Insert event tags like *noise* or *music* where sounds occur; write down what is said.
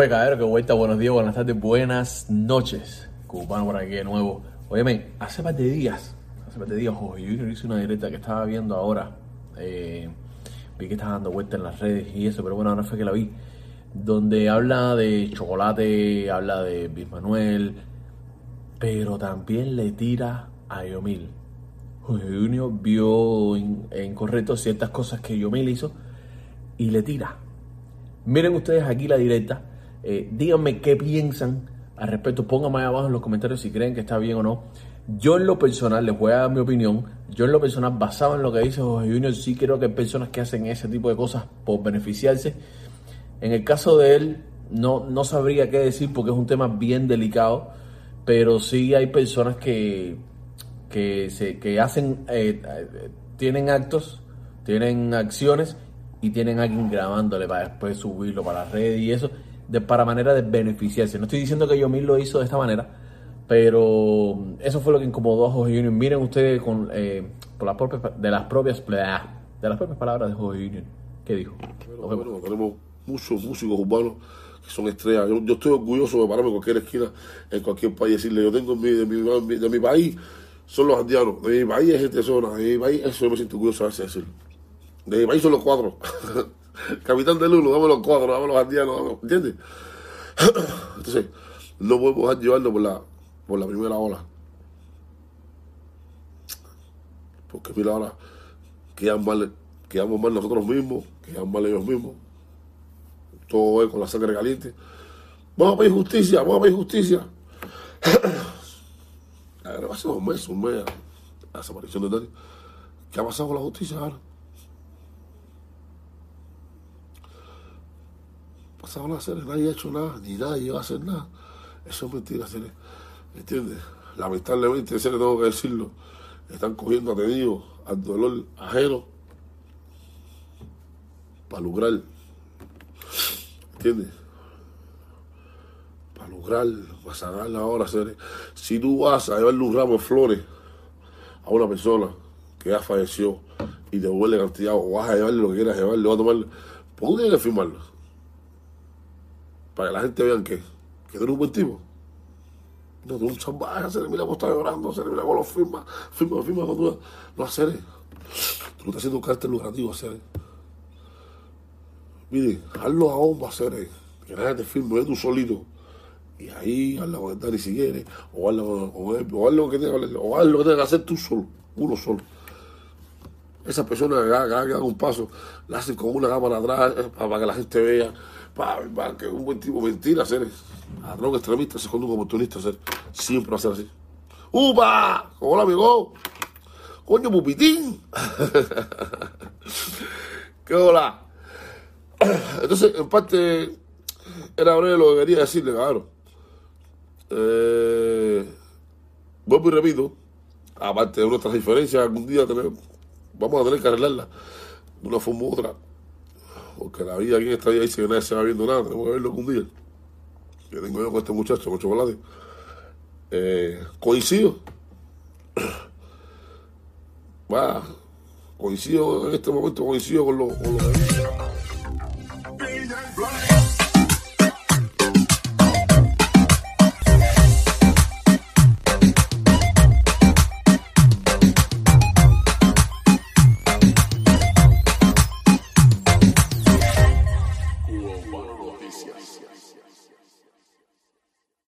Oye, caballero, que vuelta, buenos días, buenas tardes, buenas noches. Cubano por aquí de nuevo. Óyeme, hace par de días, hace par de días, Jorge Junior hizo una directa que estaba viendo ahora. Eh, vi que estaba dando vueltas en las redes y eso, pero bueno, ahora fue que la vi. Donde habla de chocolate, habla de Bismanuel, pero también le tira a Yomil. Jorge Junior vio incorrecto ciertas cosas que Yomil hizo y le tira. Miren ustedes aquí la directa eh, díganme qué piensan al respecto. Pónganme abajo en los comentarios si creen que está bien o no. Yo en lo personal, les voy a dar mi opinión, yo en lo personal, basado en lo que dice José Junior, sí creo que hay personas que hacen ese tipo de cosas por beneficiarse. En el caso de él, no, no sabría qué decir porque es un tema bien delicado, pero sí hay personas que, que, se, que hacen, eh, tienen actos, tienen acciones y tienen a alguien grabándole para después subirlo para la red y eso de, para manera de beneficiarse. No estoy diciendo que Yomil lo hizo de esta manera, pero eso fue lo que incomodó a Jorge Junior. Miren ustedes con, eh, por las propias, de las propias de las propias palabras de Jorge Junior. ¿Qué dijo? Bueno, tenemos muchos músicos urbanos que son estrellas. Yo, estoy orgulloso de pararme en cualquier esquina, en cualquier país, decirle, yo tengo de, mi, de mi país, son los andianos, de mi país es gente zona, de mi país, eso yo me siento orgulloso a veces decirlo. De mi país son los cuatro. *laughs* Capitán de Lulu, dame los cuadros, dame los andianos, ¿entiendes? *clears throat* Entonces, no podemos llevarlo por la, por la primera ola. Porque mira ahora, quedan mal, quedamos mal nosotros mismos, quedan mal ellos mismos. Todo es con la sangre caliente. Vamos a pedir justicia, vamos a pedir justicia. *clears throat* Hace dos meses, un mes, la desaparición de Dani. ¿Qué ha pasado con la justicia ahora? Hacer, nadie ha hecho nada, ni nadie va a hacer nada. Eso es mentira, ¿me ¿entiendes? Lamentablemente, ese le tengo que decirlo, están cogiendo atenidos al dolor ajeno para lograr, ¿entiendes? Para lograr, para sanarla ahora, hacer. Si tú vas a llevarle un ramo flores a una persona que ya falleció y te vuelve cantidad, o vas a llevarle lo que quieras llevarle, vas a tomar, pues tú tienes que firmarlo para que la gente vea que, que eres un buen tipo. No, tú un salvaje, se le mira cómo está llorando, se le mira cómo lo firma, firma, firma, no, tú, no hacer. Tú no estás haciendo un cartel lucrativo, hacer. Mire, hazlo a bomba, hacer. Que nadie te firme, tú solito. Y ahí hazlo con Dani si quieres, o hazlo con él, o hazlo lo que tengas que hacer tú solo, uno solo. Esa persona que haga, un paso, la hacen con una cámara atrás eh, para que la gente vea para, que un buen tipo mentira hacer ladrón extremista se un oportunista hacer siempre va a ser así. ¡Upa! hola amigo. Coño pupitín. *laughs* Qué hola entonces en parte era breve lo que quería decirle cabrón. Eh, vuelvo y repito aparte de nuestras diferencias algún día vamos a tener que arreglarla de una forma u otra porque la vida aquí en esta vida dice que nadie se va viendo nada, tenemos que verlo algún día. Que tengo yo con este muchacho, con chocolate. Eh, coincido. *clears throat* Va, coincido en este momento, coincido con lo,